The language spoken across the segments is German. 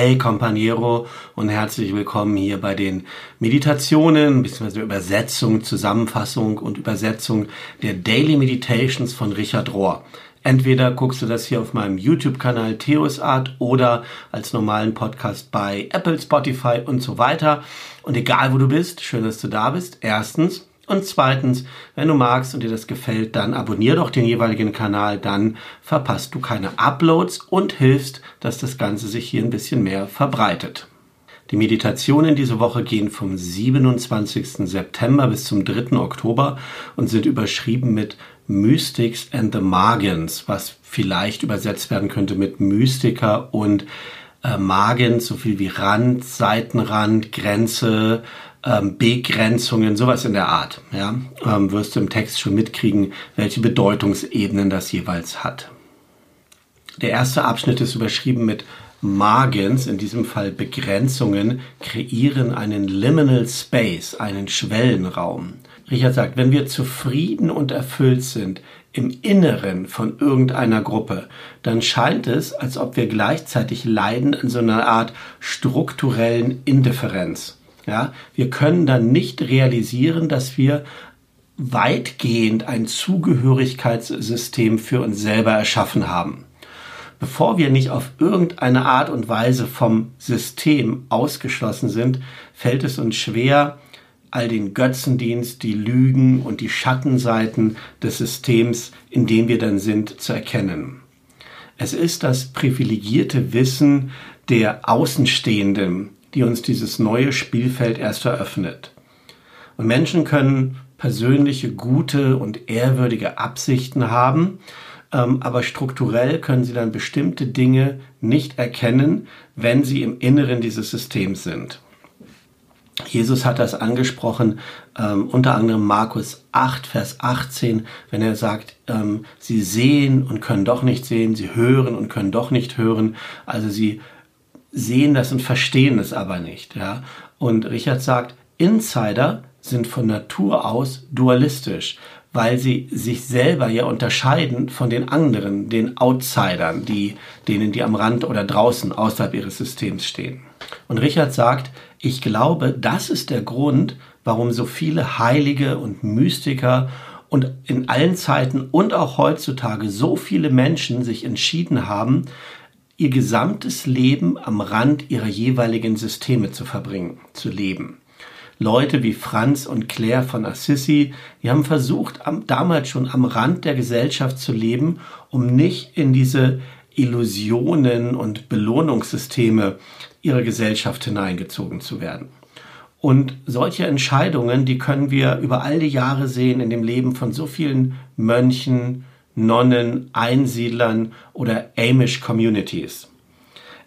Hey Companiero und herzlich willkommen hier bei den Meditationen bzw. Übersetzung, Zusammenfassung und Übersetzung der Daily Meditations von Richard Rohr. Entweder guckst du das hier auf meinem YouTube-Kanal Theos Art oder als normalen Podcast bei Apple, Spotify und so weiter. Und egal wo du bist, schön, dass du da bist. Erstens. Und zweitens, wenn du magst und dir das gefällt, dann abonnier doch den jeweiligen Kanal, dann verpasst du keine Uploads und hilfst, dass das Ganze sich hier ein bisschen mehr verbreitet. Die Meditationen diese Woche gehen vom 27. September bis zum 3. Oktober und sind überschrieben mit Mystics and the Magens, was vielleicht übersetzt werden könnte mit Mystiker und äh, Magens, so viel wie Rand, Seitenrand, Grenze, ähm, Begrenzungen, sowas in der Art. Ja, ähm, wirst du im Text schon mitkriegen, welche Bedeutungsebenen das jeweils hat. Der erste Abschnitt ist überschrieben mit Margins, in diesem Fall Begrenzungen, kreieren einen Liminal Space, einen Schwellenraum. Richard sagt, wenn wir zufrieden und erfüllt sind im Inneren von irgendeiner Gruppe, dann scheint es, als ob wir gleichzeitig leiden in so einer Art strukturellen Indifferenz. Ja, wir können dann nicht realisieren, dass wir weitgehend ein Zugehörigkeitssystem für uns selber erschaffen haben. Bevor wir nicht auf irgendeine Art und Weise vom System ausgeschlossen sind, fällt es uns schwer, all den Götzendienst, die Lügen und die Schattenseiten des Systems, in dem wir dann sind, zu erkennen. Es ist das privilegierte Wissen der Außenstehenden, die uns dieses neue Spielfeld erst eröffnet. Und Menschen können persönliche, gute und ehrwürdige Absichten haben, ähm, aber strukturell können sie dann bestimmte Dinge nicht erkennen, wenn sie im Inneren dieses Systems sind. Jesus hat das angesprochen, ähm, unter anderem Markus 8, Vers 18, wenn er sagt, ähm, sie sehen und können doch nicht sehen, sie hören und können doch nicht hören. Also sie sehen das und verstehen es aber nicht. Ja? Und Richard sagt, Insider sind von Natur aus dualistisch, weil sie sich selber ja unterscheiden von den anderen, den Outsidern, die, denen, die am Rand oder draußen außerhalb ihres Systems stehen. Und Richard sagt, ich glaube, das ist der Grund, warum so viele Heilige und Mystiker und in allen Zeiten und auch heutzutage so viele Menschen sich entschieden haben, ihr gesamtes Leben am Rand ihrer jeweiligen Systeme zu verbringen, zu leben. Leute wie Franz und Claire von Assisi, die haben versucht, am, damals schon am Rand der Gesellschaft zu leben, um nicht in diese Illusionen und Belohnungssysteme ihrer Gesellschaft hineingezogen zu werden. Und solche Entscheidungen, die können wir über all die Jahre sehen in dem Leben von so vielen Mönchen, Nonnen, Einsiedlern oder Amish Communities.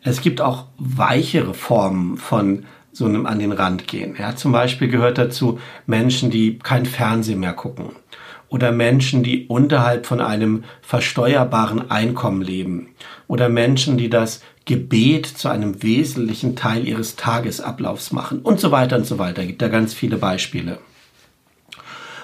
Es gibt auch weichere Formen von so einem an den Rand gehen. Ja, zum Beispiel gehört dazu Menschen, die kein Fernsehen mehr gucken oder Menschen, die unterhalb von einem versteuerbaren Einkommen leben oder Menschen, die das Gebet zu einem wesentlichen Teil ihres Tagesablaufs machen und so weiter und so weiter. Es gibt da ganz viele Beispiele.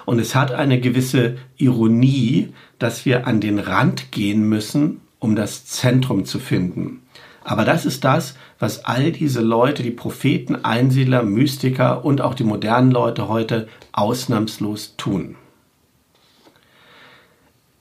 Und es hat eine gewisse Ironie, dass wir an den Rand gehen müssen, um das Zentrum zu finden. Aber das ist das, was all diese Leute, die Propheten, Einsiedler, Mystiker und auch die modernen Leute heute ausnahmslos tun.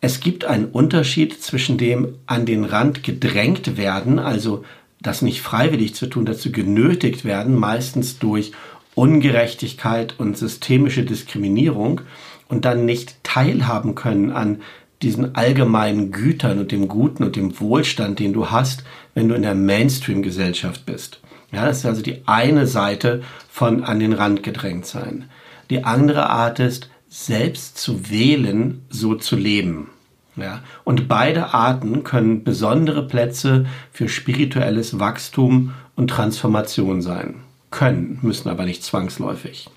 Es gibt einen Unterschied zwischen dem an den Rand gedrängt werden, also das nicht freiwillig zu tun, dazu genötigt werden, meistens durch Ungerechtigkeit und systemische Diskriminierung und dann nicht teilhaben können an diesen allgemeinen Gütern und dem Guten und dem Wohlstand, den du hast, wenn du in der Mainstream-Gesellschaft bist. Ja, das ist also die eine Seite von an den Rand gedrängt sein. Die andere Art ist, selbst zu wählen, so zu leben. Ja, und beide Arten können besondere Plätze für spirituelles Wachstum und Transformation sein können, müssen aber nicht zwangsläufig.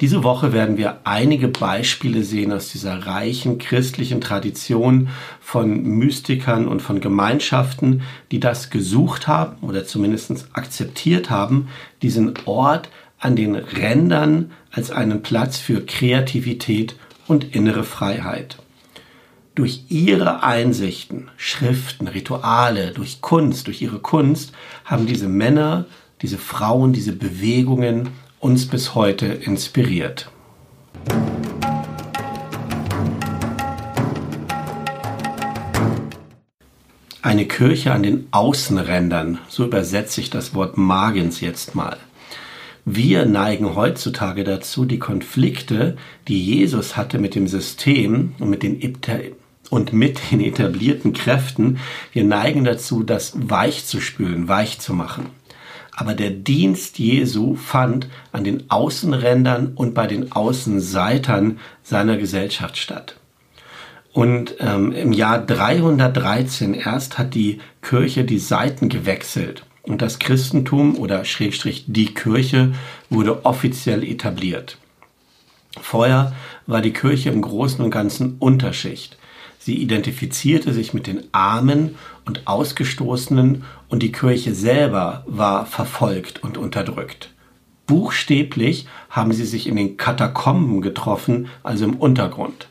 Diese Woche werden wir einige Beispiele sehen aus dieser reichen christlichen Tradition von Mystikern und von Gemeinschaften, die das gesucht haben oder zumindest akzeptiert haben, diesen Ort an den Rändern als einen Platz für Kreativität und innere Freiheit. durch ihre Einsichten, Schriften, Rituale, durch Kunst, durch ihre Kunst, haben diese Männer, diese Frauen, diese Bewegungen uns bis heute inspiriert. Eine Kirche an den Außenrändern, so übersetze ich das Wort Magens jetzt mal. Wir neigen heutzutage dazu, die Konflikte, die Jesus hatte mit dem System und mit den, und mit den etablierten Kräften, wir neigen dazu, das weich zu spülen, weich zu machen. Aber der Dienst Jesu fand an den Außenrändern und bei den Außenseitern seiner Gesellschaft statt. Und ähm, im Jahr 313 erst hat die Kirche die Seiten gewechselt und das Christentum oder Schrägstrich die Kirche wurde offiziell etabliert. Vorher war die Kirche im Großen und Ganzen Unterschicht. Sie identifizierte sich mit den Armen und Ausgestoßenen und die Kirche selber war verfolgt und unterdrückt. Buchstäblich haben sie sich in den Katakomben getroffen, also im Untergrund.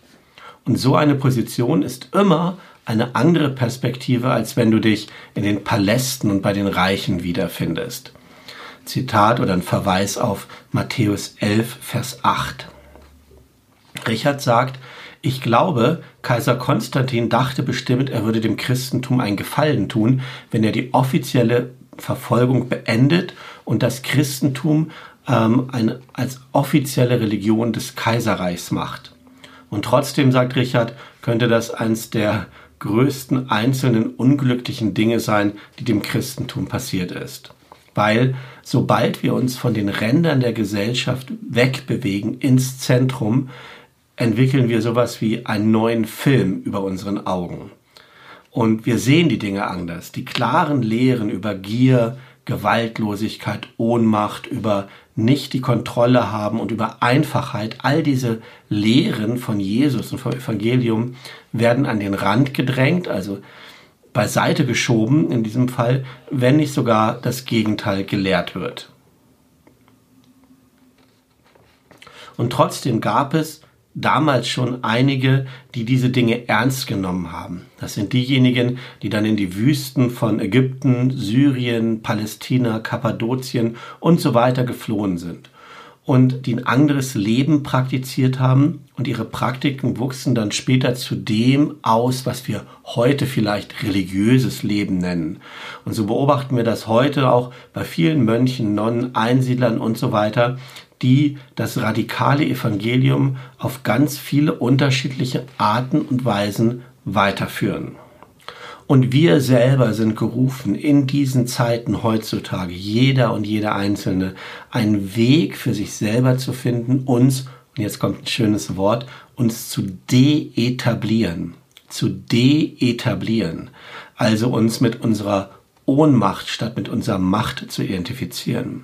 Und so eine Position ist immer eine andere Perspektive, als wenn du dich in den Palästen und bei den Reichen wiederfindest. Zitat oder ein Verweis auf Matthäus 11, Vers 8. Richard sagt, ich glaube, Kaiser Konstantin dachte bestimmt, er würde dem Christentum einen Gefallen tun, wenn er die offizielle Verfolgung beendet und das Christentum ähm, eine, als offizielle Religion des Kaiserreichs macht. Und trotzdem, sagt Richard, könnte das eins der größten einzelnen unglücklichen Dinge sein, die dem Christentum passiert ist. Weil sobald wir uns von den Rändern der Gesellschaft wegbewegen ins Zentrum, entwickeln wir sowas wie einen neuen Film über unseren Augen. Und wir sehen die Dinge anders. Die klaren Lehren über Gier, Gewaltlosigkeit, Ohnmacht, über nicht die Kontrolle haben und über Einfachheit, all diese Lehren von Jesus und vom Evangelium werden an den Rand gedrängt, also beiseite geschoben in diesem Fall, wenn nicht sogar das Gegenteil gelehrt wird. Und trotzdem gab es damals schon einige, die diese Dinge ernst genommen haben. Das sind diejenigen, die dann in die Wüsten von Ägypten, Syrien, Palästina, Kappadokien und so weiter geflohen sind und die ein anderes Leben praktiziert haben und ihre Praktiken wuchsen dann später zu dem aus, was wir heute vielleicht religiöses Leben nennen. Und so beobachten wir das heute auch bei vielen Mönchen, Nonnen, Einsiedlern und so weiter, die das radikale Evangelium auf ganz viele unterschiedliche Arten und Weisen weiterführen. Und wir selber sind gerufen, in diesen Zeiten heutzutage, jeder und jeder Einzelne, einen Weg für sich selber zu finden, uns, und jetzt kommt ein schönes Wort, uns zu deetablieren. Zu deetablieren. Also uns mit unserer Ohnmacht statt mit unserer Macht zu identifizieren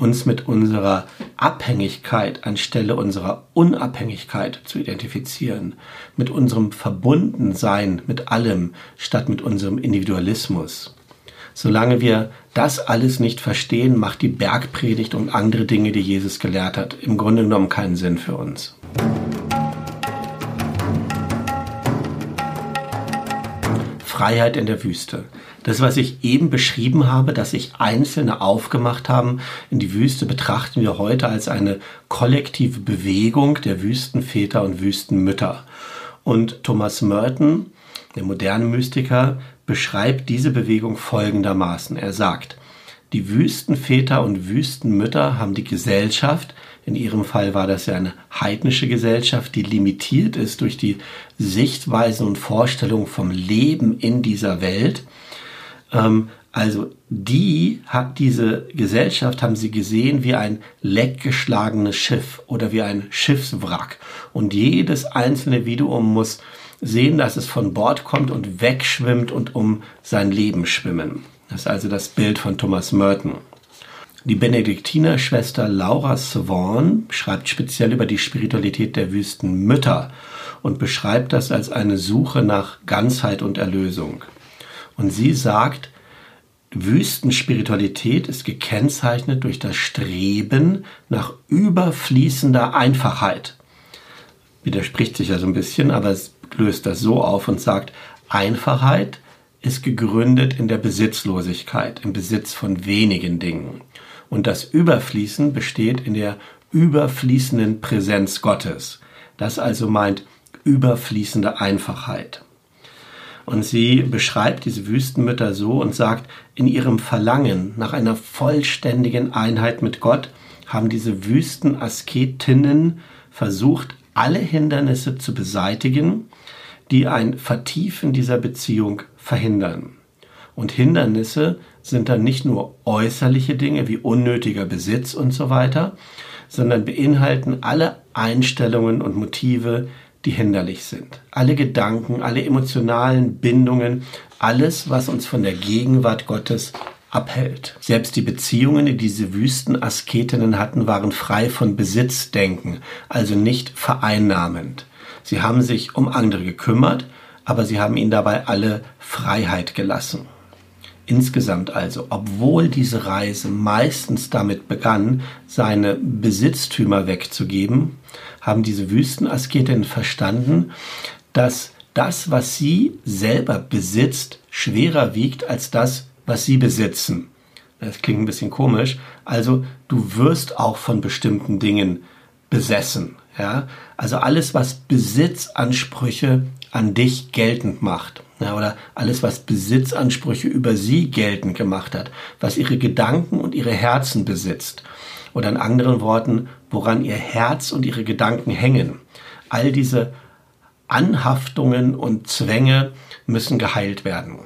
uns mit unserer Abhängigkeit anstelle unserer Unabhängigkeit zu identifizieren, mit unserem Verbundensein mit allem statt mit unserem Individualismus. Solange wir das alles nicht verstehen, macht die Bergpredigt und andere Dinge, die Jesus gelehrt hat, im Grunde genommen keinen Sinn für uns. Freiheit in der Wüste. Das, was ich eben beschrieben habe, dass sich Einzelne aufgemacht haben in die Wüste, betrachten wir heute als eine kollektive Bewegung der Wüstenväter und Wüstenmütter. Und Thomas Merton, der moderne Mystiker, beschreibt diese Bewegung folgendermaßen. Er sagt, die Wüstenväter und Wüstenmütter haben die Gesellschaft, in ihrem Fall war das ja eine heidnische Gesellschaft, die limitiert ist durch die Sichtweisen und Vorstellungen vom Leben in dieser Welt, ähm, also die hat diese Gesellschaft, haben sie gesehen wie ein leckgeschlagenes Schiff oder wie ein Schiffswrack. Und jedes einzelne Individuum muss sehen, dass es von Bord kommt und wegschwimmt und um sein Leben schwimmen. Das ist also das Bild von Thomas Merton. Die Benediktinerschwester Laura Swan schreibt speziell über die Spiritualität der Wüstenmütter und beschreibt das als eine Suche nach Ganzheit und Erlösung. Und sie sagt, Wüstenspiritualität ist gekennzeichnet durch das Streben nach überfließender Einfachheit. widerspricht sich ja so ein bisschen, aber es löst das so auf und sagt, Einfachheit ist gegründet in der Besitzlosigkeit, im Besitz von wenigen Dingen. Und das Überfließen besteht in der überfließenden Präsenz Gottes. Das also meint überfließende Einfachheit. Und sie beschreibt diese Wüstenmütter so und sagt, in ihrem Verlangen nach einer vollständigen Einheit mit Gott haben diese Wüstenasketinnen versucht, alle Hindernisse zu beseitigen, die ein Vertiefen dieser Beziehung verhindern. Und Hindernisse sind dann nicht nur äußerliche Dinge wie unnötiger Besitz und so weiter, sondern beinhalten alle Einstellungen und Motive, die hinderlich sind. Alle Gedanken, alle emotionalen Bindungen, alles, was uns von der Gegenwart Gottes abhält. Selbst die Beziehungen, die diese Wüstenasketinnen hatten, waren frei von Besitzdenken, also nicht vereinnahmend. Sie haben sich um andere gekümmert, aber sie haben ihnen dabei alle Freiheit gelassen. Insgesamt also, obwohl diese Reise meistens damit begann, seine Besitztümer wegzugeben, haben diese Wüstenasketinnen verstanden, dass das, was sie selber besitzt, schwerer wiegt als das, was sie besitzen. Das klingt ein bisschen komisch. Also du wirst auch von bestimmten Dingen besessen. Ja? Also alles, was Besitzansprüche an dich geltend macht. Ja, oder alles, was Besitzansprüche über sie geltend gemacht hat, was ihre Gedanken und ihre Herzen besitzt. Oder in anderen Worten, woran ihr Herz und ihre Gedanken hängen. All diese Anhaftungen und Zwänge müssen geheilt werden.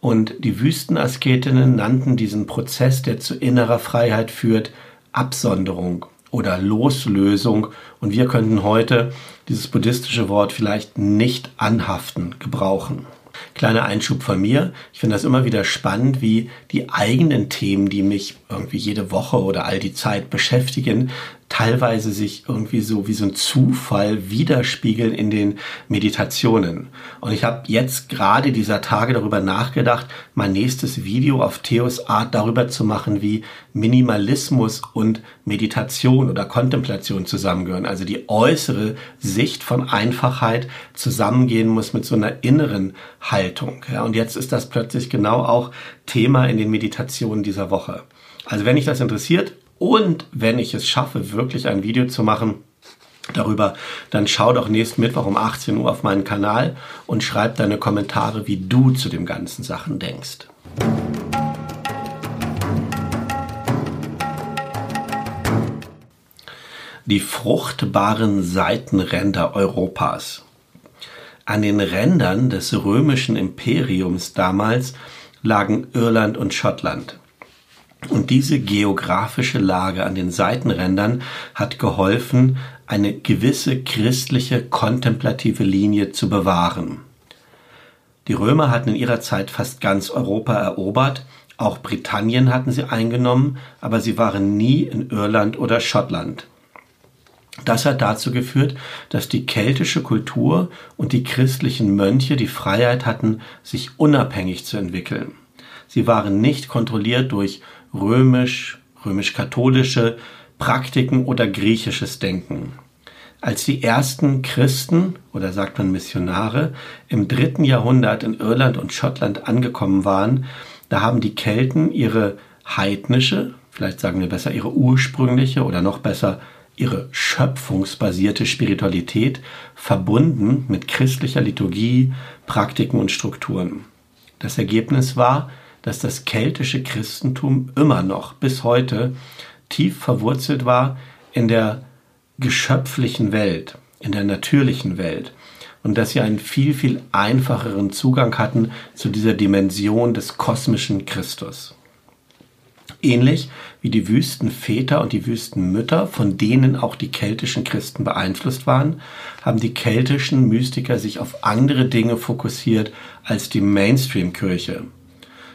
Und die Wüstenasketinnen nannten diesen Prozess, der zu innerer Freiheit führt, Absonderung oder Loslösung. Und wir könnten heute dieses buddhistische Wort vielleicht nicht anhaften gebrauchen. Kleiner Einschub von mir. Ich finde das immer wieder spannend, wie die eigenen Themen, die mich irgendwie jede Woche oder all die Zeit beschäftigen, teilweise sich irgendwie so wie so ein Zufall widerspiegeln in den Meditationen. Und ich habe jetzt gerade dieser Tage darüber nachgedacht, mein nächstes Video auf Theos Art darüber zu machen, wie Minimalismus und Meditation oder Kontemplation zusammengehören. Also die äußere Sicht von Einfachheit zusammengehen muss mit so einer inneren Haltung. Ja, und jetzt ist das plötzlich genau auch Thema in den Meditationen dieser Woche. Also wenn dich das interessiert, und wenn ich es schaffe, wirklich ein Video zu machen darüber, dann schau doch nächsten Mittwoch um 18 Uhr auf meinen Kanal und schreib deine Kommentare, wie du zu den ganzen Sachen denkst. Die fruchtbaren Seitenränder Europas. An den Rändern des römischen Imperiums damals lagen Irland und Schottland. Und diese geografische Lage an den Seitenrändern hat geholfen, eine gewisse christliche kontemplative Linie zu bewahren. Die Römer hatten in ihrer Zeit fast ganz Europa erobert, auch Britannien hatten sie eingenommen, aber sie waren nie in Irland oder Schottland. Das hat dazu geführt, dass die keltische Kultur und die christlichen Mönche die Freiheit hatten, sich unabhängig zu entwickeln. Sie waren nicht kontrolliert durch römisch, römisch-katholische Praktiken oder griechisches Denken. Als die ersten Christen oder sagt man Missionare im dritten Jahrhundert in Irland und Schottland angekommen waren, da haben die Kelten ihre heidnische, vielleicht sagen wir besser ihre ursprüngliche oder noch besser ihre schöpfungsbasierte Spiritualität verbunden mit christlicher Liturgie, Praktiken und Strukturen. Das Ergebnis war, dass das keltische Christentum immer noch bis heute tief verwurzelt war in der geschöpflichen Welt, in der natürlichen Welt und dass sie einen viel, viel einfacheren Zugang hatten zu dieser Dimension des kosmischen Christus. Ähnlich wie die Wüstenväter und die Wüstenmütter, von denen auch die keltischen Christen beeinflusst waren, haben die keltischen Mystiker sich auf andere Dinge fokussiert als die Mainstream-Kirche.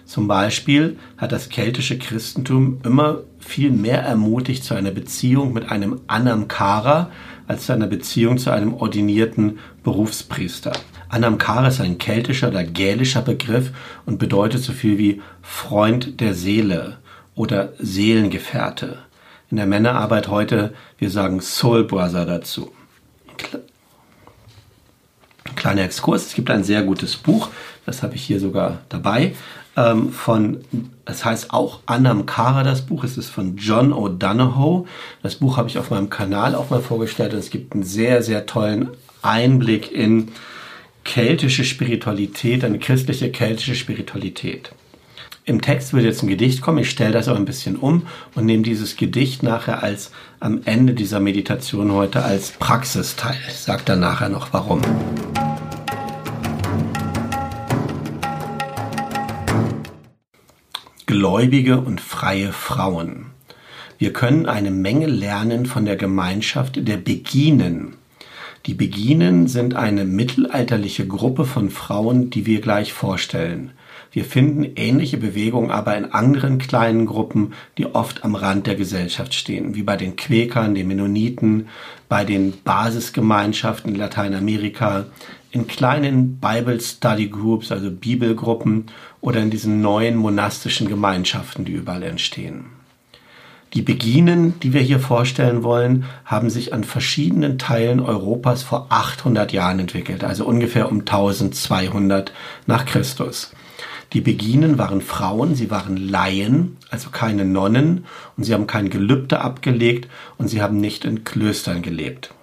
Zum Beispiel hat das keltische Christentum immer viel mehr ermutigt zu einer Beziehung mit einem Anamkara als zu einer Beziehung zu einem ordinierten Berufspriester. Anamkara ist ein keltischer oder gälischer Begriff und bedeutet so viel wie Freund der Seele oder Seelengefährte. In der Männerarbeit heute, wir sagen Soul Brother dazu. Kleiner Exkurs, es gibt ein sehr gutes Buch, das habe ich hier sogar dabei, ähm, von, es heißt auch Annam Kara, das Buch, es ist von John O'Donohoe. Das Buch habe ich auf meinem Kanal auch mal vorgestellt und es gibt einen sehr, sehr tollen Einblick in keltische Spiritualität, eine christliche keltische Spiritualität. Im Text wird jetzt ein Gedicht kommen, ich stelle das aber ein bisschen um und nehme dieses Gedicht nachher als am Ende dieser Meditation heute als Praxisteil. Ich sage dann nachher noch warum. Gläubige und freie Frauen. Wir können eine Menge lernen von der Gemeinschaft der Beginen. Die Beginen sind eine mittelalterliche Gruppe von Frauen, die wir gleich vorstellen. Wir finden ähnliche Bewegungen aber in anderen kleinen Gruppen, die oft am Rand der Gesellschaft stehen, wie bei den Quäkern, den Mennoniten, bei den Basisgemeinschaften in Lateinamerika, in kleinen Bible Study Groups, also Bibelgruppen oder in diesen neuen monastischen Gemeinschaften, die überall entstehen. Die Beginen, die wir hier vorstellen wollen, haben sich an verschiedenen Teilen Europas vor 800 Jahren entwickelt, also ungefähr um 1200 nach Christus. Die Beginen waren Frauen, sie waren Laien, also keine Nonnen, und sie haben kein Gelübde abgelegt und sie haben nicht in Klöstern gelebt.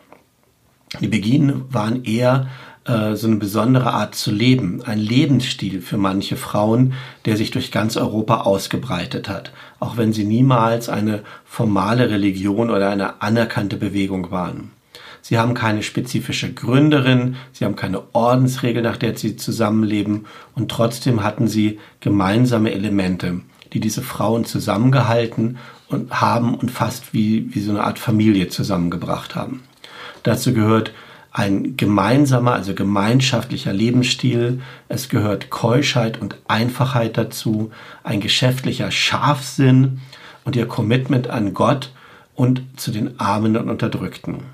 Die Beginen waren eher äh, so eine besondere Art zu leben, ein Lebensstil für manche Frauen, der sich durch ganz Europa ausgebreitet hat, auch wenn sie niemals eine formale Religion oder eine anerkannte Bewegung waren. Sie haben keine spezifische Gründerin, sie haben keine Ordensregel, nach der sie zusammenleben und trotzdem hatten sie gemeinsame Elemente, die diese Frauen zusammengehalten und haben und fast wie, wie so eine Art Familie zusammengebracht haben. Dazu gehört ein gemeinsamer, also gemeinschaftlicher Lebensstil. Es gehört Keuschheit und Einfachheit dazu, ein geschäftlicher Scharfsinn und ihr Commitment an Gott und zu den Armen und Unterdrückten.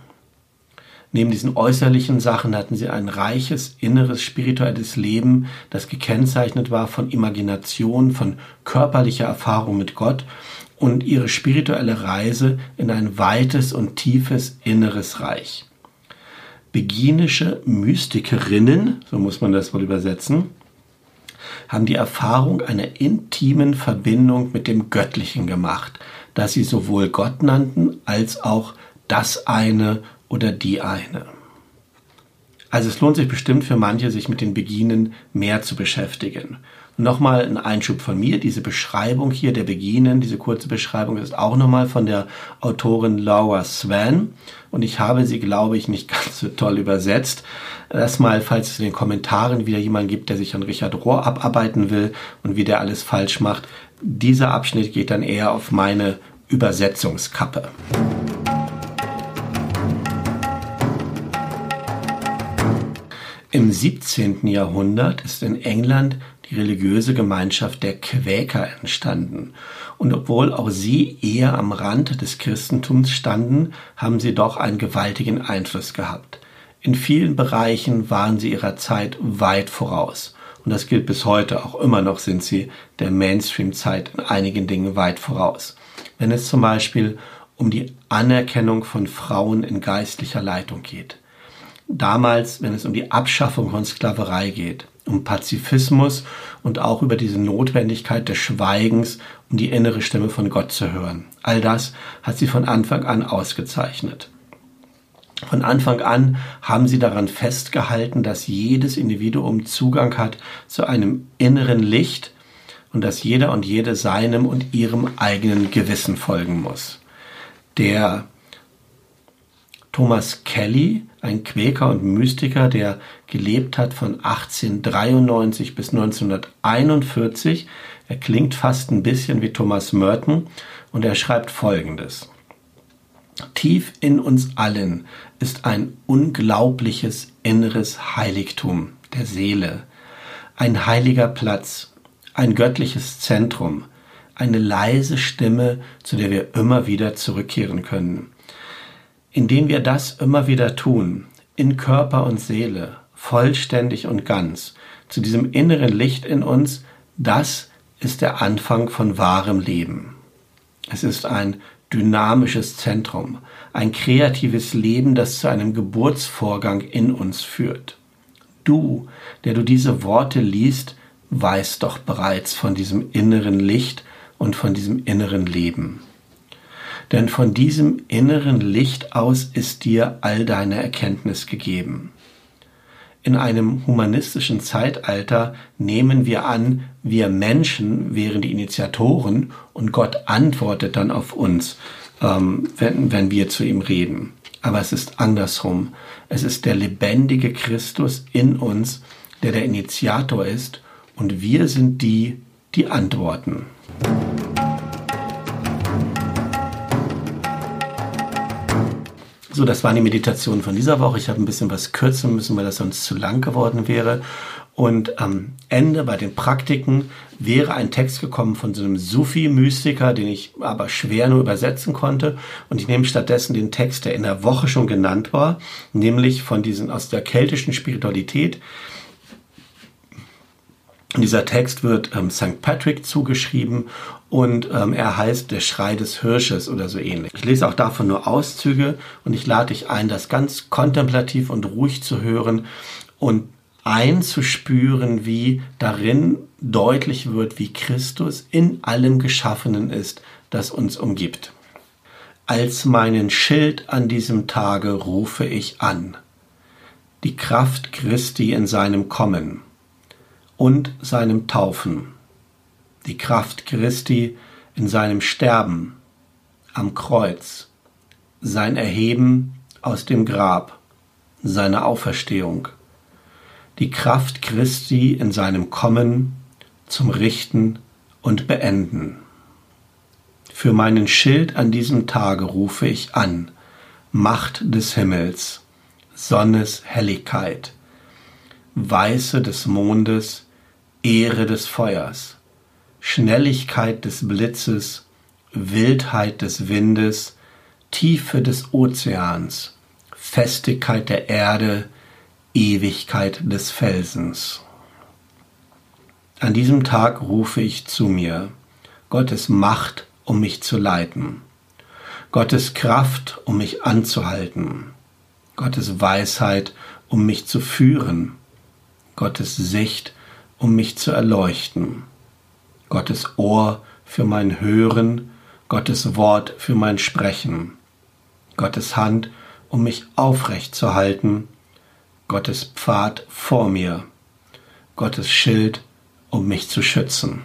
Neben diesen äußerlichen Sachen hatten sie ein reiches inneres spirituelles Leben, das gekennzeichnet war von Imagination, von körperlicher Erfahrung mit Gott und ihre spirituelle Reise in ein weites und tiefes inneres Reich. Beginische Mystikerinnen, so muss man das wohl übersetzen, haben die Erfahrung einer intimen Verbindung mit dem Göttlichen gemacht, das sie sowohl Gott nannten als auch das eine oder die eine. Also es lohnt sich bestimmt für manche, sich mit den Beginen mehr zu beschäftigen. Nochmal ein Einschub von mir, diese Beschreibung hier der Beginen, diese kurze Beschreibung ist auch nochmal von der Autorin Laura Swan und ich habe sie, glaube ich, nicht ganz so toll übersetzt. Erstmal, falls es in den Kommentaren wieder jemand gibt, der sich an Richard Rohr abarbeiten will und wie der alles falsch macht, dieser Abschnitt geht dann eher auf meine Übersetzungskappe. Im 17. Jahrhundert ist in England die religiöse Gemeinschaft der Quäker entstanden. Und obwohl auch sie eher am Rand des Christentums standen, haben sie doch einen gewaltigen Einfluss gehabt. In vielen Bereichen waren sie ihrer Zeit weit voraus. Und das gilt bis heute. Auch immer noch sind sie der Mainstream-Zeit in einigen Dingen weit voraus. Wenn es zum Beispiel um die Anerkennung von Frauen in geistlicher Leitung geht damals, wenn es um die Abschaffung von Sklaverei geht, um Pazifismus und auch über diese Notwendigkeit des Schweigens, um die innere Stimme von Gott zu hören. All das hat sie von Anfang an ausgezeichnet. Von Anfang an haben sie daran festgehalten, dass jedes Individuum Zugang hat zu einem inneren Licht und dass jeder und jede seinem und ihrem eigenen Gewissen folgen muss. Der Thomas Kelly, ein Quäker und Mystiker, der gelebt hat von 1893 bis 1941. Er klingt fast ein bisschen wie Thomas Merton und er schreibt Folgendes. Tief in uns allen ist ein unglaubliches inneres Heiligtum der Seele, ein heiliger Platz, ein göttliches Zentrum, eine leise Stimme, zu der wir immer wieder zurückkehren können indem wir das immer wieder tun, in Körper und Seele, vollständig und ganz, zu diesem inneren Licht in uns, das ist der Anfang von wahrem Leben. Es ist ein dynamisches Zentrum, ein kreatives Leben, das zu einem Geburtsvorgang in uns führt. du, der du diese Worte liest, weißt doch bereits von diesem inneren Licht und von diesem inneren Leben. Denn von diesem inneren Licht aus ist dir all deine Erkenntnis gegeben. In einem humanistischen Zeitalter nehmen wir an, wir Menschen wären die Initiatoren und Gott antwortet dann auf uns, ähm, wenn, wenn wir zu ihm reden. Aber es ist andersrum. Es ist der lebendige Christus in uns, der der Initiator ist und wir sind die, die antworten. So, das waren die Meditationen von dieser Woche. Ich habe ein bisschen was kürzen müssen, weil das sonst zu lang geworden wäre. Und am Ende bei den Praktiken wäre ein Text gekommen von so einem Sufi-Mystiker, den ich aber schwer nur übersetzen konnte. Und ich nehme stattdessen den Text, der in der Woche schon genannt war, nämlich von diesen aus der keltischen Spiritualität. Dieser Text wird ähm, St. Patrick zugeschrieben und ähm, er heißt Der Schrei des Hirsches oder so ähnlich. Ich lese auch davon nur Auszüge und ich lade dich ein, das ganz kontemplativ und ruhig zu hören und einzuspüren, wie darin deutlich wird, wie Christus in allem Geschaffenen ist, das uns umgibt. Als meinen Schild an diesem Tage rufe ich an. Die Kraft Christi in seinem Kommen und seinem Taufen, die Kraft Christi in seinem Sterben am Kreuz, sein Erheben aus dem Grab, seine Auferstehung, die Kraft Christi in seinem Kommen zum Richten und Beenden. Für meinen Schild an diesem Tage rufe ich an, Macht des Himmels, Sonnes Helligkeit, Weiße des Mondes, Ehre des Feuers, Schnelligkeit des Blitzes, Wildheit des Windes, Tiefe des Ozeans, Festigkeit der Erde, Ewigkeit des Felsens. An diesem Tag rufe ich zu mir, Gottes Macht, um mich zu leiten, Gottes Kraft, um mich anzuhalten, Gottes Weisheit, um mich zu führen, Gottes Sicht, um mich zu erleuchten. Gottes Ohr für mein Hören, Gottes Wort für mein Sprechen, Gottes Hand, um mich aufrecht zu halten, Gottes Pfad vor mir, Gottes Schild, um mich zu schützen.